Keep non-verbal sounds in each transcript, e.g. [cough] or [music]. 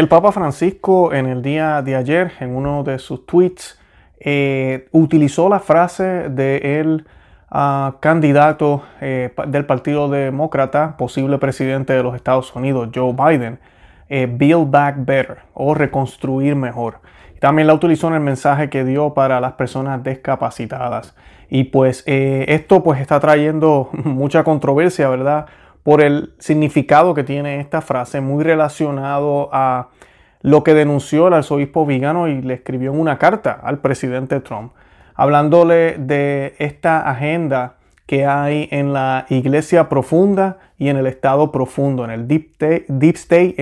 El Papa Francisco en el día de ayer, en uno de sus tweets, eh, utilizó la frase del ah, candidato eh, del Partido Demócrata, posible presidente de los Estados Unidos, Joe Biden, eh, Build Back Better o reconstruir mejor. También la utilizó en el mensaje que dio para las personas discapacitadas. Y pues esto pues está trayendo [laughs] mucha controversia, ¿verdad? Por el significado que tiene esta frase, muy relacionado a lo que denunció el arzobispo Vigano y le escribió en una carta al presidente Trump, hablándole de esta agenda que hay en la iglesia profunda y en el estado profundo, en el deep, state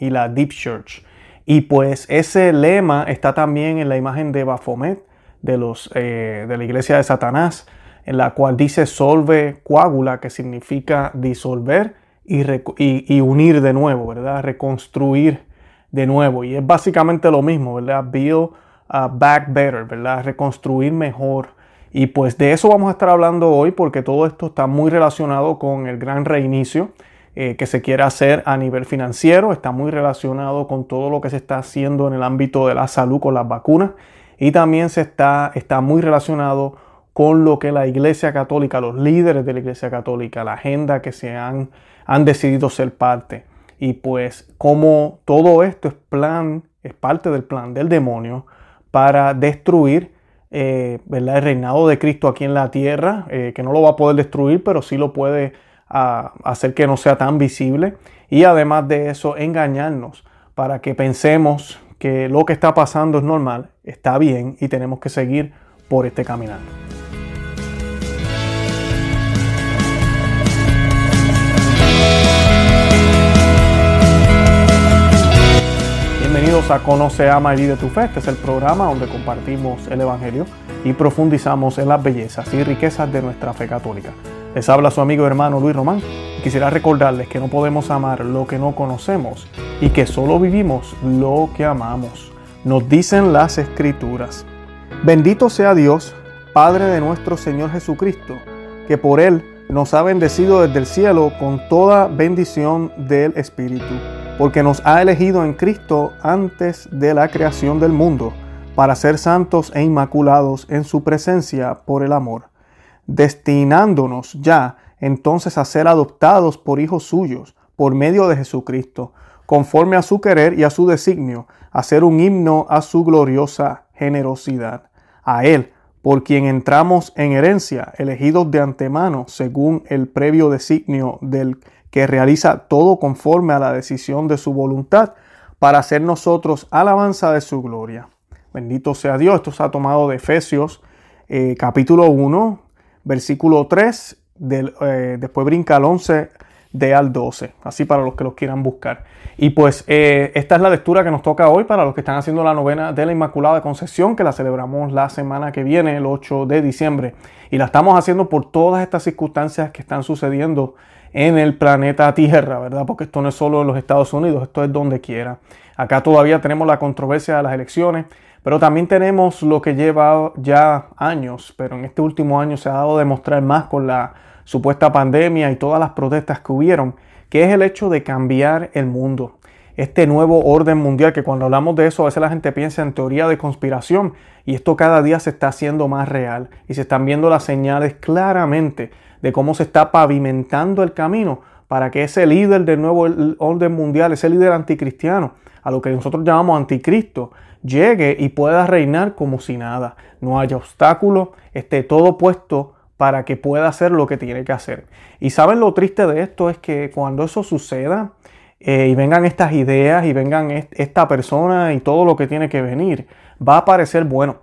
y, la deep church. Y pues ese lema está también en la imagen de Baphomet, de, los, eh, de la iglesia de Satanás, en la cual dice solve coagula, que significa disolver y, unir de nuevo, ¿verdad? Reconstruir de nuevo. Y es básicamente lo mismo, ¿verdad? Build back better, ¿verdad? Reconstruir mejor. Y pues de eso vamos a estar hablando hoy porque todo esto está muy relacionado con el gran reinicio eh, que se quiere hacer a nivel financiero, está muy relacionado con todo lo que se está haciendo en el ámbito de la salud con las vacunas y también se está, está muy relacionado con lo que la Iglesia Católica, los líderes de la Iglesia Católica, la agenda que se han, han decidido ser parte. Y pues como todo esto es plan, es parte del plan del demonio para destruir eh, el reinado de Cristo aquí en la tierra, eh, que no lo va a poder destruir, pero sí lo puede ah, hacer que no sea tan visible. Y además de eso, engañarnos para que pensemos que lo que está pasando es normal, está bien y tenemos que seguir por este caminar. Bienvenidos a Conoce, Ama y Vive tu Fe. Este es el programa donde compartimos el Evangelio y profundizamos en las bellezas y riquezas de nuestra fe católica. Les habla su amigo hermano Luis Román y quisiera recordarles que no podemos amar lo que no conocemos y que solo vivimos lo que amamos. Nos dicen las Escrituras. Bendito sea Dios, Padre de nuestro Señor Jesucristo, que por Él nos ha bendecido desde el cielo con toda bendición del Espíritu porque nos ha elegido en Cristo antes de la creación del mundo, para ser santos e inmaculados en su presencia por el amor, destinándonos ya entonces a ser adoptados por hijos suyos, por medio de Jesucristo, conforme a su querer y a su designio, a ser un himno a su gloriosa generosidad. A Él, por quien entramos en herencia, elegidos de antemano, según el previo designio del que realiza todo conforme a la decisión de su voluntad para hacer nosotros alabanza de su gloria. Bendito sea Dios. Esto se ha tomado de Efesios eh, capítulo 1, versículo 3, eh, después brinca al 11 de al 12, así para los que los quieran buscar. Y pues eh, esta es la lectura que nos toca hoy para los que están haciendo la novena de la Inmaculada Concepción, que la celebramos la semana que viene, el 8 de diciembre. Y la estamos haciendo por todas estas circunstancias que están sucediendo en el planeta Tierra, ¿verdad? Porque esto no es solo en los Estados Unidos, esto es donde quiera. Acá todavía tenemos la controversia de las elecciones, pero también tenemos lo que lleva ya años, pero en este último año se ha dado a demostrar más con la supuesta pandemia y todas las protestas que hubieron, que es el hecho de cambiar el mundo. Este nuevo orden mundial, que cuando hablamos de eso a veces la gente piensa en teoría de conspiración, y esto cada día se está haciendo más real y se están viendo las señales claramente de cómo se está pavimentando el camino para que ese líder del nuevo orden mundial, ese líder anticristiano, a lo que nosotros llamamos anticristo, llegue y pueda reinar como si nada. No haya obstáculo, esté todo puesto para que pueda hacer lo que tiene que hacer. Y saben lo triste de esto es que cuando eso suceda eh, y vengan estas ideas y vengan esta persona y todo lo que tiene que venir, va a parecer bueno,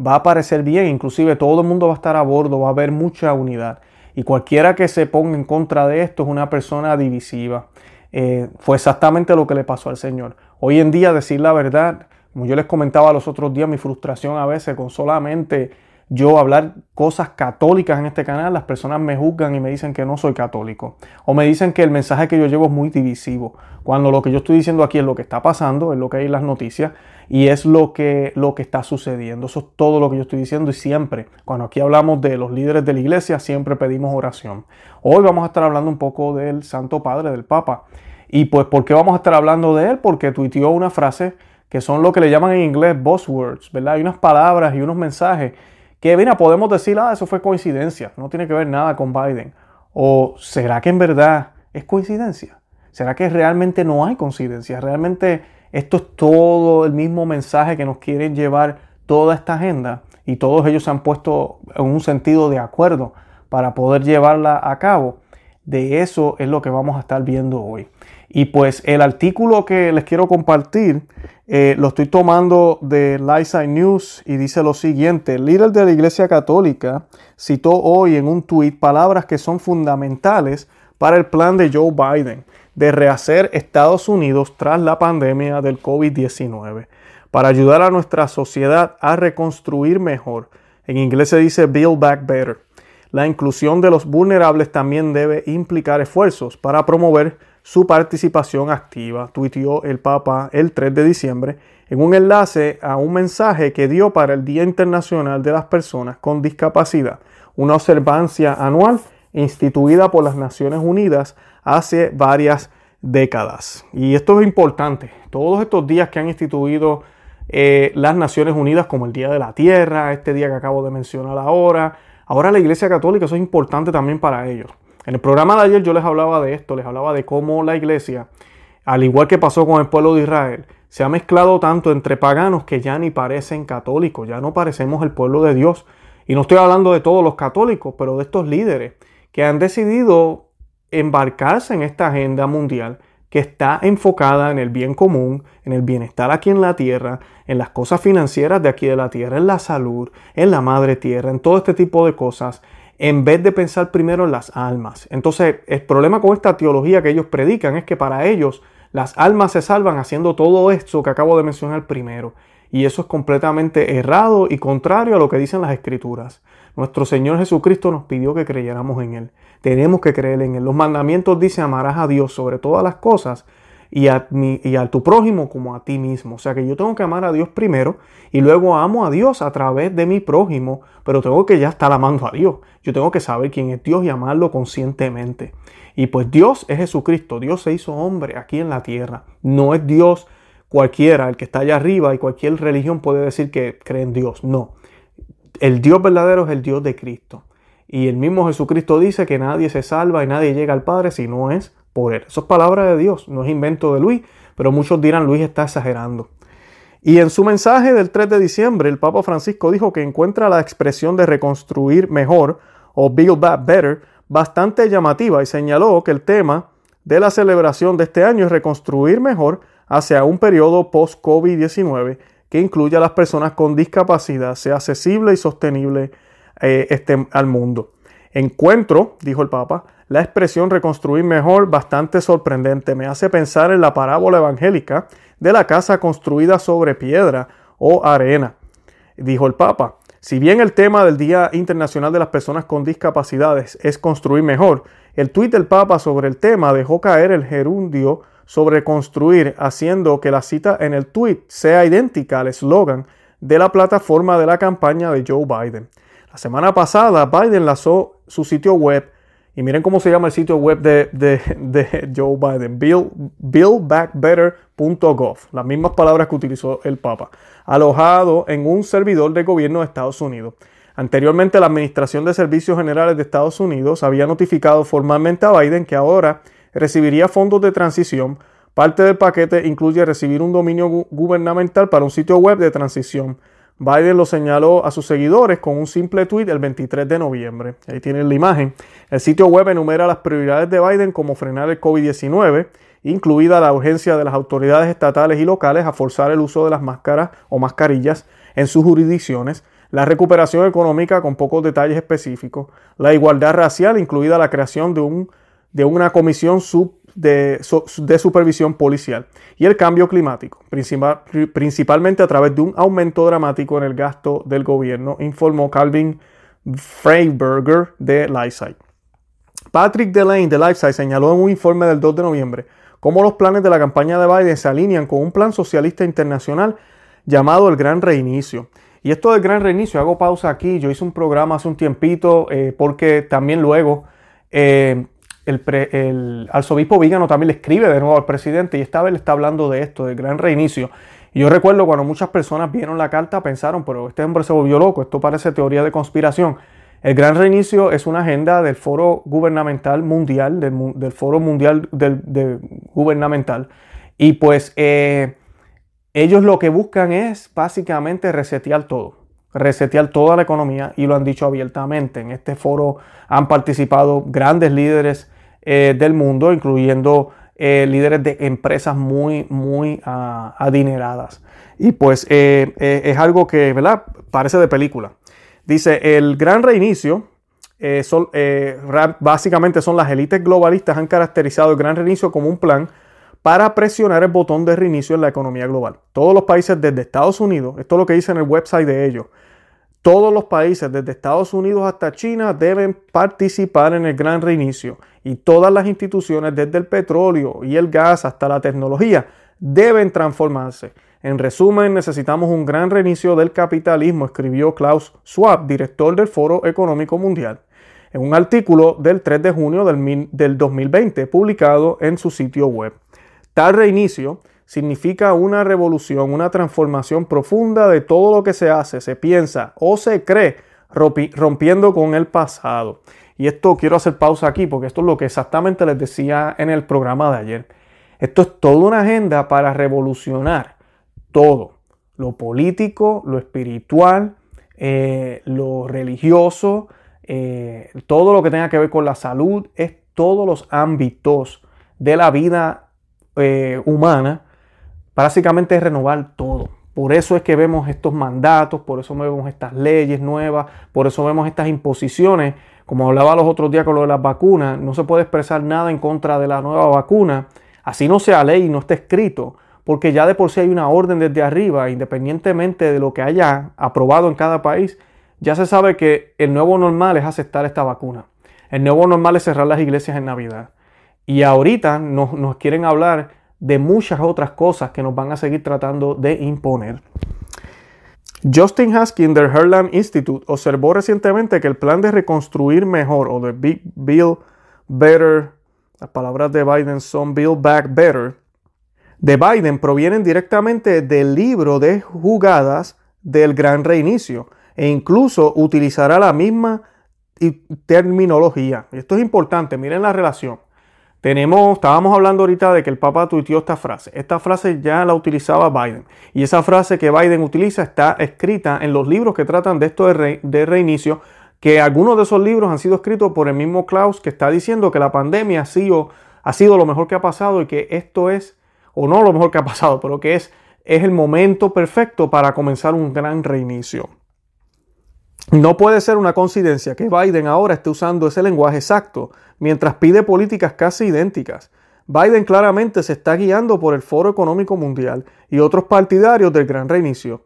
va a parecer bien, inclusive todo el mundo va a estar a bordo, va a haber mucha unidad. Y cualquiera que se ponga en contra de esto es una persona divisiva. Eh, fue exactamente lo que le pasó al Señor. Hoy en día, decir la verdad, como yo les comentaba los otros días, mi frustración a veces con solamente yo hablar cosas católicas en este canal, las personas me juzgan y me dicen que no soy católico. O me dicen que el mensaje que yo llevo es muy divisivo. Cuando lo que yo estoy diciendo aquí es lo que está pasando, es lo que hay en las noticias y es lo que, lo que está sucediendo. Eso es todo lo que yo estoy diciendo y siempre, cuando aquí hablamos de los líderes de la iglesia, siempre pedimos oración. Hoy vamos a estar hablando un poco del Santo Padre, del Papa. Y pues, ¿por qué vamos a estar hablando de él? Porque tuiteó una frase que son lo que le llaman en inglés buzzwords, ¿verdad? Hay unas palabras y unos mensajes que, mira, podemos decir, ah, eso fue coincidencia, no tiene que ver nada con Biden. ¿O será que en verdad es coincidencia? ¿Será que realmente no hay coincidencia? ¿Realmente esto es todo el mismo mensaje que nos quieren llevar toda esta agenda? Y todos ellos se han puesto en un sentido de acuerdo para poder llevarla a cabo. De eso es lo que vamos a estar viendo hoy. Y pues el artículo que les quiero compartir eh, lo estoy tomando de Lightside News y dice lo siguiente. El líder de la Iglesia Católica citó hoy en un tuit palabras que son fundamentales para el plan de Joe Biden de rehacer Estados Unidos tras la pandemia del COVID-19 para ayudar a nuestra sociedad a reconstruir mejor. En inglés se dice Build Back Better. La inclusión de los vulnerables también debe implicar esfuerzos para promover su participación activa, tuiteó el Papa el 3 de diciembre en un enlace a un mensaje que dio para el Día Internacional de las Personas con Discapacidad, una observancia anual instituida por las Naciones Unidas hace varias décadas. Y esto es importante. Todos estos días que han instituido eh, las Naciones Unidas, como el Día de la Tierra, este día que acabo de mencionar ahora, ahora la Iglesia Católica, eso es importante también para ellos. En el programa de ayer yo les hablaba de esto, les hablaba de cómo la Iglesia, al igual que pasó con el pueblo de Israel, se ha mezclado tanto entre paganos que ya ni parecen católicos, ya no parecemos el pueblo de Dios. Y no estoy hablando de todos los católicos, pero de estos líderes que han decidido embarcarse en esta agenda mundial que está enfocada en el bien común, en el bienestar aquí en la tierra, en las cosas financieras de aquí de la tierra, en la salud, en la madre tierra, en todo este tipo de cosas, en vez de pensar primero en las almas. Entonces, el problema con esta teología que ellos predican es que para ellos las almas se salvan haciendo todo esto que acabo de mencionar primero. Y eso es completamente errado y contrario a lo que dicen las escrituras. Nuestro Señor Jesucristo nos pidió que creyéramos en Él. Tenemos que creer en Él. Los mandamientos dicen amarás a Dios sobre todas las cosas y a, y tu prójimo como a ti mismo. O sea que yo tengo que amar a Dios primero y luego amo a Dios a través de mi prójimo, pero tengo que ya estar amando a Dios. Yo tengo que saber quién es Dios y amarlo conscientemente. Y pues Dios es Jesucristo. Dios se hizo hombre aquí en la tierra. No es Dios cualquiera, el que está allá arriba y cualquier religión puede decir que cree en Dios. No. El Dios verdadero es el Dios de Cristo. Y el mismo Jesucristo dice que nadie se salva y nadie llega al Padre si no es por Él. Eso es palabra de Dios, no es invento de Luis, pero muchos dirán Luis está exagerando. Y en su mensaje del 3 de diciembre, el Papa Francisco dijo que encuentra la expresión de reconstruir mejor o build back better bastante llamativa y señaló que el tema de la celebración de este año es reconstruir mejor hacia un periodo post-COVID-19 que incluya a las personas con discapacidad, sea accesible y sostenible eh, este, al mundo. Encuentro, dijo el Papa, la expresión reconstruir mejor bastante sorprendente. Me hace pensar en la parábola evangélica de la casa construida sobre piedra o arena. Dijo el Papa, si bien el tema del Día Internacional de las Personas con Discapacidades es construir mejor, el tuit del Papa sobre el tema dejó caer el gerundio sobre construir, haciendo que la cita en el tuit sea idéntica al eslogan de la plataforma de la campaña de Joe Biden. La semana pasada Biden lanzó su sitio web y miren cómo se llama el sitio web de, Joe Biden, buildbackbetter.gov, las mismas palabras que utilizó el Papa, alojado en un servidor de gobierno de Estados Unidos. Anteriormente, la Administración de Servicios Generales de Estados Unidos había notificado formalmente a Biden que ahora recibiría fondos de transición. Parte del paquete incluye recibir un dominio gubernamental para un sitio web de transición Biden lo señaló a sus seguidores con un simple tweet el 23 de noviembre. Ahí tienen la imagen. El sitio web enumera las prioridades de Biden como frenar el COVID-19, incluida la urgencia de las autoridades estatales y locales a forzar el uso de las máscaras o mascarillas en sus jurisdicciones, la recuperación económica con pocos detalles específicos, la igualdad racial, incluida la creación de, un, de una comisión sub de, supervisión policial y el cambio climático, principalmente a través de un aumento dramático en el gasto del gobierno, informó Calvin Freiberger de LifeSite. Patrick Delane de LifeSite señaló en un informe del 2 de noviembre cómo los planes de la campaña de Biden se alinean con un plan socialista internacional llamado el Gran Reinicio. Y esto del Gran Reinicio, hago pausa aquí, yo hice un programa hace un tiempito eh, porque también luego eh, el, arzobispo Vígano también le escribe de nuevo al presidente y esta vez le está hablando de esto, del gran reinicio. Y yo recuerdo cuando muchas personas vieron la carta pensaron, pero este hombre se volvió loco, esto parece teoría de conspiración. El gran reinicio es una agenda del Foro Gubernamental Mundial, del, Foro Mundial del, Gubernamental. Y pues eh, ellos lo que buscan es básicamente resetear todo resetear toda la economía y lo han dicho abiertamente. En este foro han participado grandes líderes eh, del mundo, incluyendo eh, líderes de empresas muy, muy ah, adineradas. Y pues eh, es algo que, ¿verdad? Parece de película. Dice, el gran reinicio, son, básicamente son las élites globalistas, han caracterizado el gran reinicio como un plan para presionar el botón de reinicio en la economía global. Todos los países desde Estados Unidos, esto es lo que dice en el website de ellos, todos los países, desde Estados Unidos hasta China, deben participar en el gran reinicio y todas las instituciones, desde el petróleo y el gas hasta la tecnología, deben transformarse. En resumen, necesitamos un gran reinicio del capitalismo, escribió Klaus Schwab, director del Foro Económico Mundial, en un artículo del 3 de junio del 2020 publicado en su sitio web. Tal reinicio significa una revolución, una transformación profunda de todo lo que se hace, se piensa o se cree, rompiendo con el pasado. Y esto quiero hacer pausa aquí porque esto es lo que exactamente les decía en el programa de ayer. Esto es toda una agenda para revolucionar todo, lo político, lo espiritual, eh, lo religioso, eh, todo lo que tenga que ver con la salud, es todos los ámbitos de la vida eh, humana básicamente es renovar todo. Por eso es que vemos estos mandatos, por eso vemos estas leyes nuevas, por eso vemos estas imposiciones. Como hablaba los otros días con lo de las vacunas, no se puede expresar nada en contra de la nueva vacuna. Así no sea ley no esté escrito, porque ya de por sí hay una orden desde arriba, independientemente de lo que haya aprobado en cada país, ya se sabe que el nuevo normal es aceptar esta vacuna. El nuevo normal es cerrar las iglesias en Navidad. Y ahorita nos, nos quieren hablar de muchas otras cosas que nos van a seguir tratando de imponer. Justin Haskin del Herland Institute observó recientemente que el plan de reconstruir mejor o de Big Build Better, las palabras de Biden son Build Back Better, de Biden provienen directamente del libro de jugadas del gran reinicio e incluso utilizará la misma terminología. Esto es importante, miren la relación. Tenemos, estábamos hablando ahorita de que el Papa tuiteó esta frase. Esta frase ya la utilizaba Biden. Y esa frase que Biden utiliza está escrita en los libros que tratan de esto de, reinicio, que algunos de esos libros han sido escritos por el mismo Klaus, que está diciendo que la pandemia ha sido, ha sido lo mejor que ha pasado y que esto es, o no lo mejor que ha pasado, pero que es, es el momento perfecto para comenzar un gran reinicio. No puede ser una coincidencia que Biden ahora esté usando ese lenguaje exacto mientras pide políticas casi idénticas. Biden claramente se está guiando por el Foro Económico Mundial y otros partidarios del Gran Reinicio.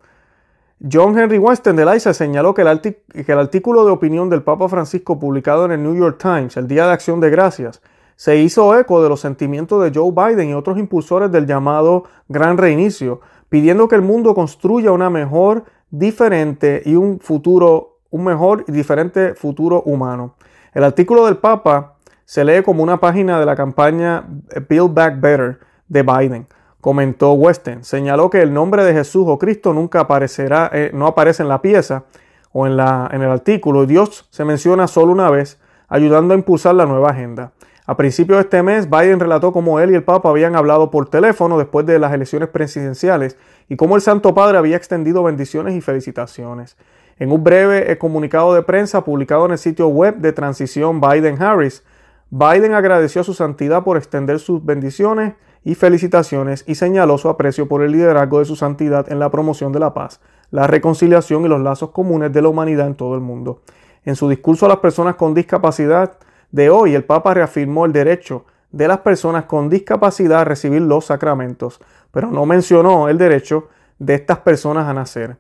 John Henry Weston de ICE señaló que el, que el artículo de opinión del Papa Francisco publicado en el New York Times el Día de Acción de Gracias se hizo eco de los sentimientos de Joe Biden y otros impulsores del llamado Gran Reinicio, pidiendo que el mundo construya una mejor, diferente y un futuro un mejor y diferente futuro humano. El artículo del Papa se lee como una página de la campaña Build Back Better de Biden, comentó Weston. Señaló que el nombre de Jesús o Cristo nunca aparecerá, eh, no aparece en la pieza o en, la, en el artículo. Dios se menciona solo una vez, ayudando a impulsar la nueva agenda. A principios de este mes, Biden relató cómo él y el Papa habían hablado por teléfono después de las elecciones presidenciales y cómo el Santo Padre había extendido bendiciones y felicitaciones. En un breve comunicado de prensa publicado en el sitio web de transición Biden-Harris, Biden agradeció a su santidad por extender sus bendiciones y felicitaciones y señaló su aprecio por el liderazgo de su santidad en la promoción de la paz, la reconciliación y los lazos comunes de la humanidad en todo el mundo. En su discurso a las personas con discapacidad de hoy, el Papa reafirmó el derecho de las personas con discapacidad a recibir los sacramentos, pero no mencionó el derecho de estas personas a nacer.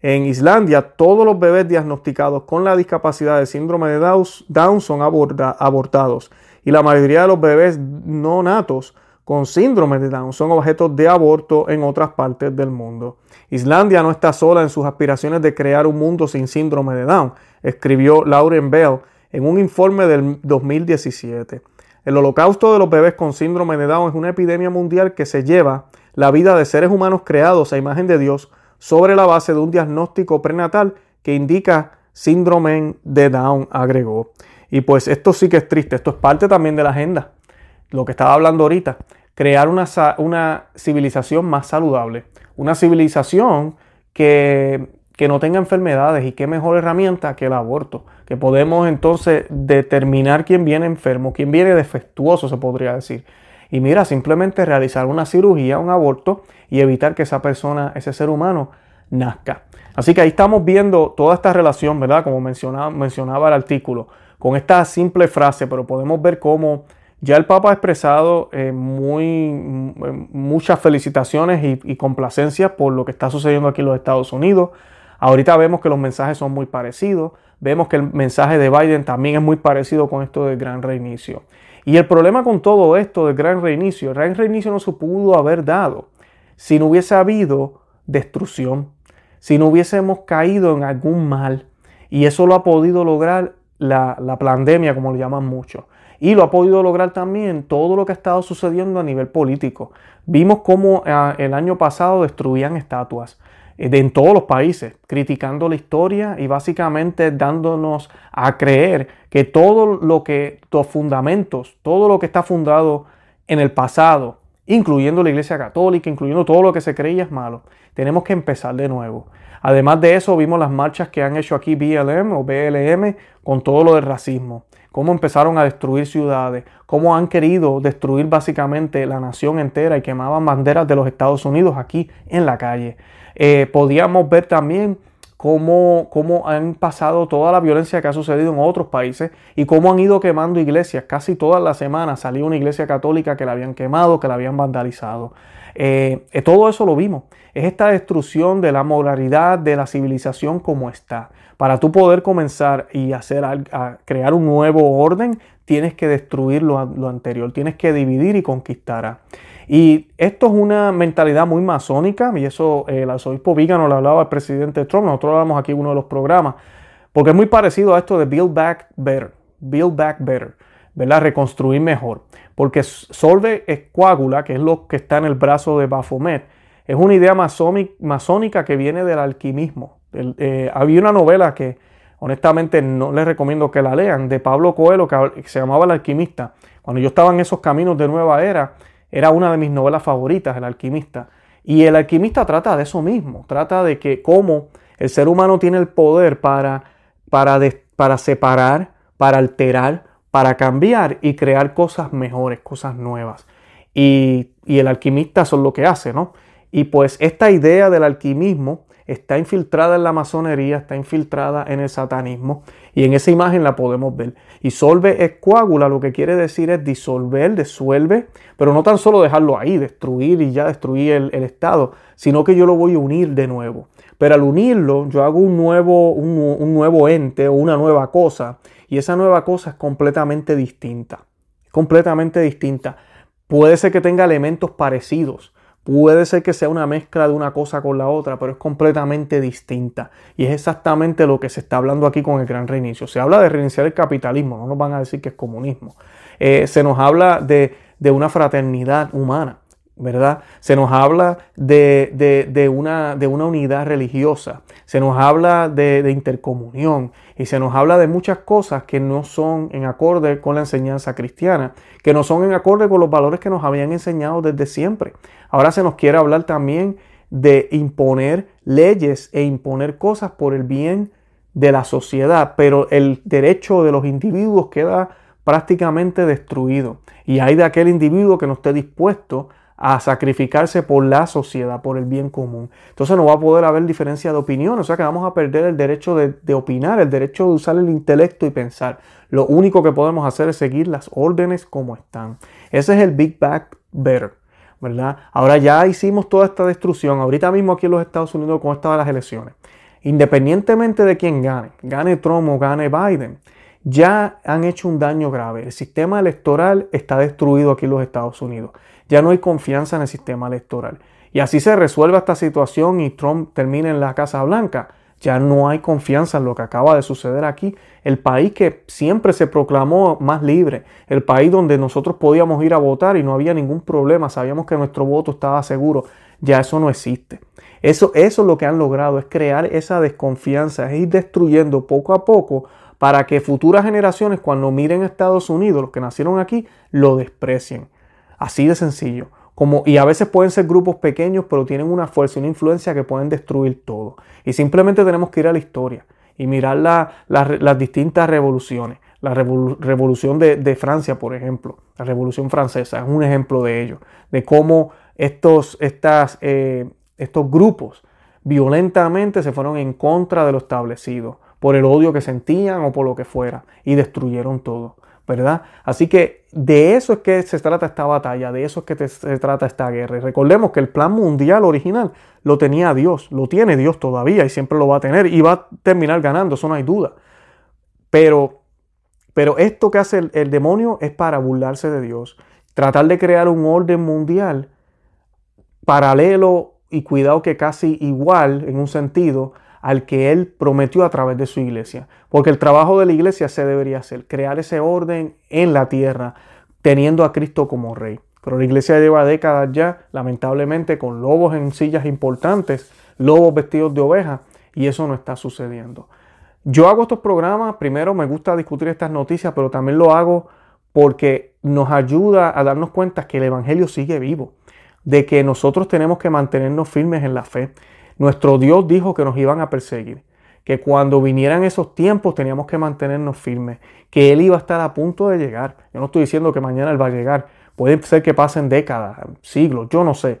En Islandia, todos los bebés diagnosticados con la discapacidad de síndrome de Down son abortados y la mayoría de los bebés no natos con síndrome de Down son objetos de aborto en otras partes del mundo. Islandia no está sola en sus aspiraciones de crear un mundo sin síndrome de Down, escribió Lauren Bell en un informe del 2017. El holocausto de los bebés con síndrome de Down es una epidemia mundial que se lleva la vida de seres humanos creados a imagen de Dios sobre la base de un diagnóstico prenatal que indica síndrome de Down, agregó. Y pues esto sí que es triste, esto es parte también de la agenda, lo que estaba hablando ahorita, crear una, una civilización más saludable, una civilización que, que no tenga enfermedades y qué mejor herramienta que el aborto, que podemos entonces determinar quién viene enfermo, quién viene defectuoso, se podría decir. Y mira, simplemente realizar una cirugía, un aborto y evitar que esa persona, ese ser humano, nazca. Así que ahí estamos viendo toda esta relación, ¿verdad? Como mencionaba, el artículo, con esta simple frase, pero podemos ver cómo ya el Papa ha expresado eh, muy, muchas felicitaciones y, y complacencias por lo que está sucediendo aquí en los Estados Unidos. Ahorita vemos que los mensajes son muy parecidos. Vemos que el mensaje de Biden también es muy parecido con esto del gran reinicio. Y el problema con todo esto del gran reinicio, el gran reinicio no se pudo haber dado si no hubiese habido destrucción, si no hubiésemos caído en algún mal. Y eso lo ha podido lograr la, pandemia, como le llaman mucho. Y lo ha podido lograr también todo lo que ha estado sucediendo a nivel político. Vimos cómo ah, el año pasado destruían estatuas en todos los países, criticando la historia y básicamente dándonos a creer que todo lo que, los fundamentos, todo lo que está fundado en el pasado, incluyendo la Iglesia Católica, incluyendo todo lo que se creía es malo. Tenemos que empezar de nuevo. Además de eso, vimos las marchas que han hecho aquí BLM o BLM con todo lo del racismo. Cómo empezaron a destruir ciudades, cómo han querido destruir básicamente la nación entera y quemaban banderas de los Estados Unidos aquí en la calle. Eh, podíamos ver también cómo, cómo, han pasado toda la violencia que ha sucedido en otros países y cómo han ido quemando iglesias. Casi todas las semanas salía una iglesia católica que la habían quemado, que la habían vandalizado. Eh, eh, todo eso lo vimos. Es esta destrucción de la moralidad, de la civilización como está. Para tú poder comenzar y hacer a crear un nuevo orden, tienes que destruir lo, anterior, tienes que dividir y conquistar. Y esto es una mentalidad muy masónica, y eso eh, el arzobispo Vígano lo hablaba al presidente Trump, nosotros hablamos aquí en uno de los programas, porque es muy parecido a esto de Build Back Better, Build Back Better, ¿verdad? Reconstruir mejor. Porque Solve Escuágula, que es lo que está en el brazo de Baphomet, es una idea masónica que viene del alquimismo. Eh, había una novela que honestamente no les recomiendo que la lean, de Pablo Coelho, que se llamaba El alquimista. Cuando yo estaba en esos caminos de nueva era, era una de mis novelas favoritas, El alquimista. Y el alquimista trata de eso mismo, trata de que cómo el ser humano tiene el poder para, para, para separar, para alterar, para cambiar y crear cosas mejores, cosas nuevas. Y, y el alquimista es lo que hace, ¿no? Y pues esta idea del alquimismo está infiltrada en la masonería, está infiltrada en el satanismo y en esa imagen la podemos ver. Y solve es coágula, lo que quiere decir es disolver, disuelve, pero no tan solo dejarlo ahí, destruir y ya destruir el, Estado, sino que yo lo voy a unir de nuevo. Pero al unirlo, yo hago un nuevo, un nuevo ente o una nueva cosa y esa nueva cosa es completamente distinta. Completamente distinta. Puede ser que tenga elementos parecidos, Puede ser que sea una mezcla de una cosa con la otra, pero es completamente distinta. Y es exactamente lo que se está hablando aquí con el gran reinicio. Se habla de reiniciar el capitalismo, no nos van a decir que es comunismo. Eh, se nos habla de, una fraternidad humana, ¿verdad? Se nos habla de, una, de una unidad religiosa, se nos habla de, intercomunión y se nos habla de muchas cosas que no son en acorde con la enseñanza cristiana, que no son en acorde con los valores que nos habían enseñado desde siempre. Ahora se nos quiere hablar también de imponer leyes e imponer cosas por el bien de la sociedad, pero el derecho de los individuos queda prácticamente destruido. Y hay de aquel individuo que no esté dispuesto a sacrificarse por la sociedad, por el bien común. Entonces no va a poder haber diferencia de opinión, o sea que vamos a perder el derecho de, opinar, el derecho de usar el intelecto y pensar. Lo único que podemos hacer es seguir las órdenes como están. Ese es el Big Back Better, ¿verdad? Ahora ya hicimos toda esta destrucción, ahorita mismo aquí en los Estados Unidos con estas las elecciones. Independientemente de quién gane, gane Trump o gane Biden, ya han hecho un daño grave. El sistema electoral está destruido aquí en los Estados Unidos. Ya no hay confianza en el sistema electoral. Y así se resuelve esta situación y Trump termina en la Casa Blanca. Ya no hay confianza en lo que acaba de suceder aquí. El país que siempre se proclamó más libre, el país donde nosotros podíamos ir a votar y no había ningún problema, sabíamos que nuestro voto estaba seguro, ya eso no existe. Eso, eso es lo que han logrado, es crear esa desconfianza, es ir destruyendo poco a poco para que futuras generaciones cuando miren a Estados Unidos, los que nacieron aquí, lo desprecien. Así de sencillo. Como, y a veces pueden ser grupos pequeños, pero tienen una fuerza y una influencia que pueden destruir todo. Y simplemente tenemos que ir a la historia y mirar las distintas revoluciones. La revolución de, Francia, por ejemplo, la revolución francesa es un ejemplo de ello, de cómo estos, estas, eh, estos grupos violentamente se fueron en contra de lo establecido, por el odio que sentían o por lo que fuera, y destruyeron todo. ¿Verdad? Así que de eso es que se trata esta batalla, de eso es que se trata esta guerra. Recordemos que el plan mundial original lo tenía Dios, lo tiene Dios todavía y siempre lo va a tener y va a terminar ganando, eso no hay duda. Pero, pero esto que hace el demonio es para burlarse de Dios, tratar de crear un orden mundial paralelo y cuidado que casi igual en un sentido al que Él prometió a través de su iglesia. Porque el trabajo de la iglesia se debería hacer, crear ese orden en la tierra, teniendo a Cristo como rey. Pero la iglesia lleva décadas ya, lamentablemente, con lobos en sillas importantes, lobos vestidos de oveja, y eso no está sucediendo. Yo hago estos programas, primero me gusta discutir estas noticias, pero también lo hago porque nos ayuda a darnos cuenta que el Evangelio sigue vivo, de que nosotros tenemos que mantenernos firmes en la fe, nuestro Dios dijo que nos iban a perseguir, que cuando vinieran esos tiempos teníamos que mantenernos firmes, que Él iba a estar a punto de llegar. Yo no estoy diciendo que mañana Él va a llegar, puede ser que pasen décadas, siglos, yo no sé,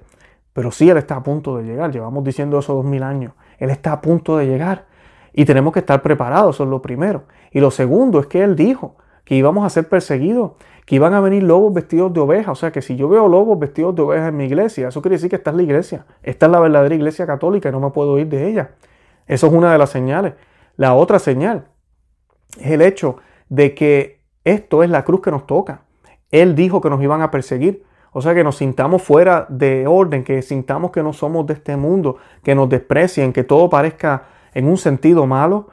pero sí Él está a punto de llegar, llevamos diciendo eso dos mil años, Él está a punto de llegar. Y tenemos que estar preparados, eso es lo primero. Y lo segundo es que Él dijo que íbamos a ser perseguidos que iban a venir lobos vestidos de oveja. O sea que si yo veo lobos vestidos de oveja en mi iglesia, eso quiere decir que esta es la iglesia. Esta es la verdadera iglesia católica y no me puedo ir de ella. Eso es una de las señales. La otra señal es el hecho de que esto es la cruz que nos toca. Él dijo que nos iban a perseguir. O sea que nos sintamos fuera de orden, que sintamos que no somos de este mundo, que nos desprecien, que todo parezca en un sentido malo.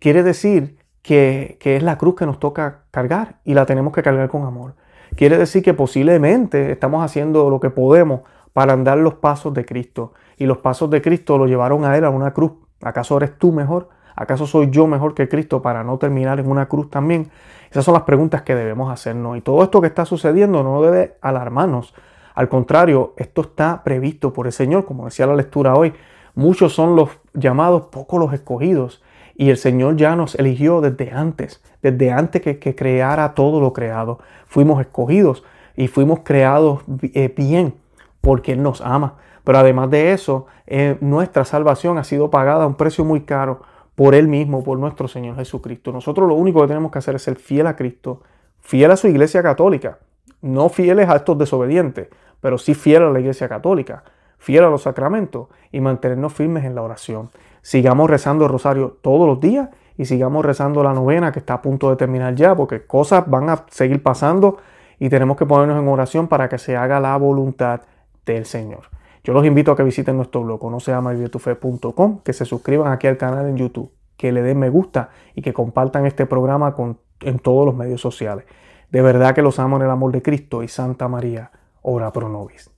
Quiere decir que, es la cruz que nos toca cargar y la tenemos que cargar con amor. Quiere decir que posiblemente estamos haciendo lo que podemos para andar los pasos de Cristo. Y los pasos de Cristo lo llevaron a Él a una cruz. ¿Acaso eres tú mejor? ¿Acaso soy yo mejor que Cristo para no terminar en una cruz también? Esas son las preguntas que debemos hacernos. Y todo esto que está sucediendo no debe alarmarnos. Al contrario, esto está previsto por el Señor, como decía la lectura hoy. Muchos son los llamados, pocos los escogidos. Y el Señor ya nos eligió desde antes, desde antes que, creara todo lo creado. Fuimos escogidos y fuimos creados eh, bien porque Él nos ama. Pero además de eso, eh, nuestra salvación ha sido pagada a un precio muy caro por Él mismo, por nuestro Señor Jesucristo. Nosotros lo único que tenemos que hacer es ser fiel a Cristo, fiel a su iglesia católica, no fieles a estos desobedientes, pero sí fiel a la iglesia católica, fiel a los sacramentos y mantenernos firmes en la oración sigamos rezando el rosario todos los días y sigamos rezando la novena que está a punto de terminar ya, porque cosas van a seguir pasando y tenemos que ponernos en oración para que se haga la voluntad del Señor. Yo los invito a que visiten nuestro blog, no se llama que se suscriban aquí al canal en YouTube, que le den me gusta y que compartan este programa con, en todos los medios sociales. De verdad que los amo en el amor de Cristo y Santa María, ora pro nobis.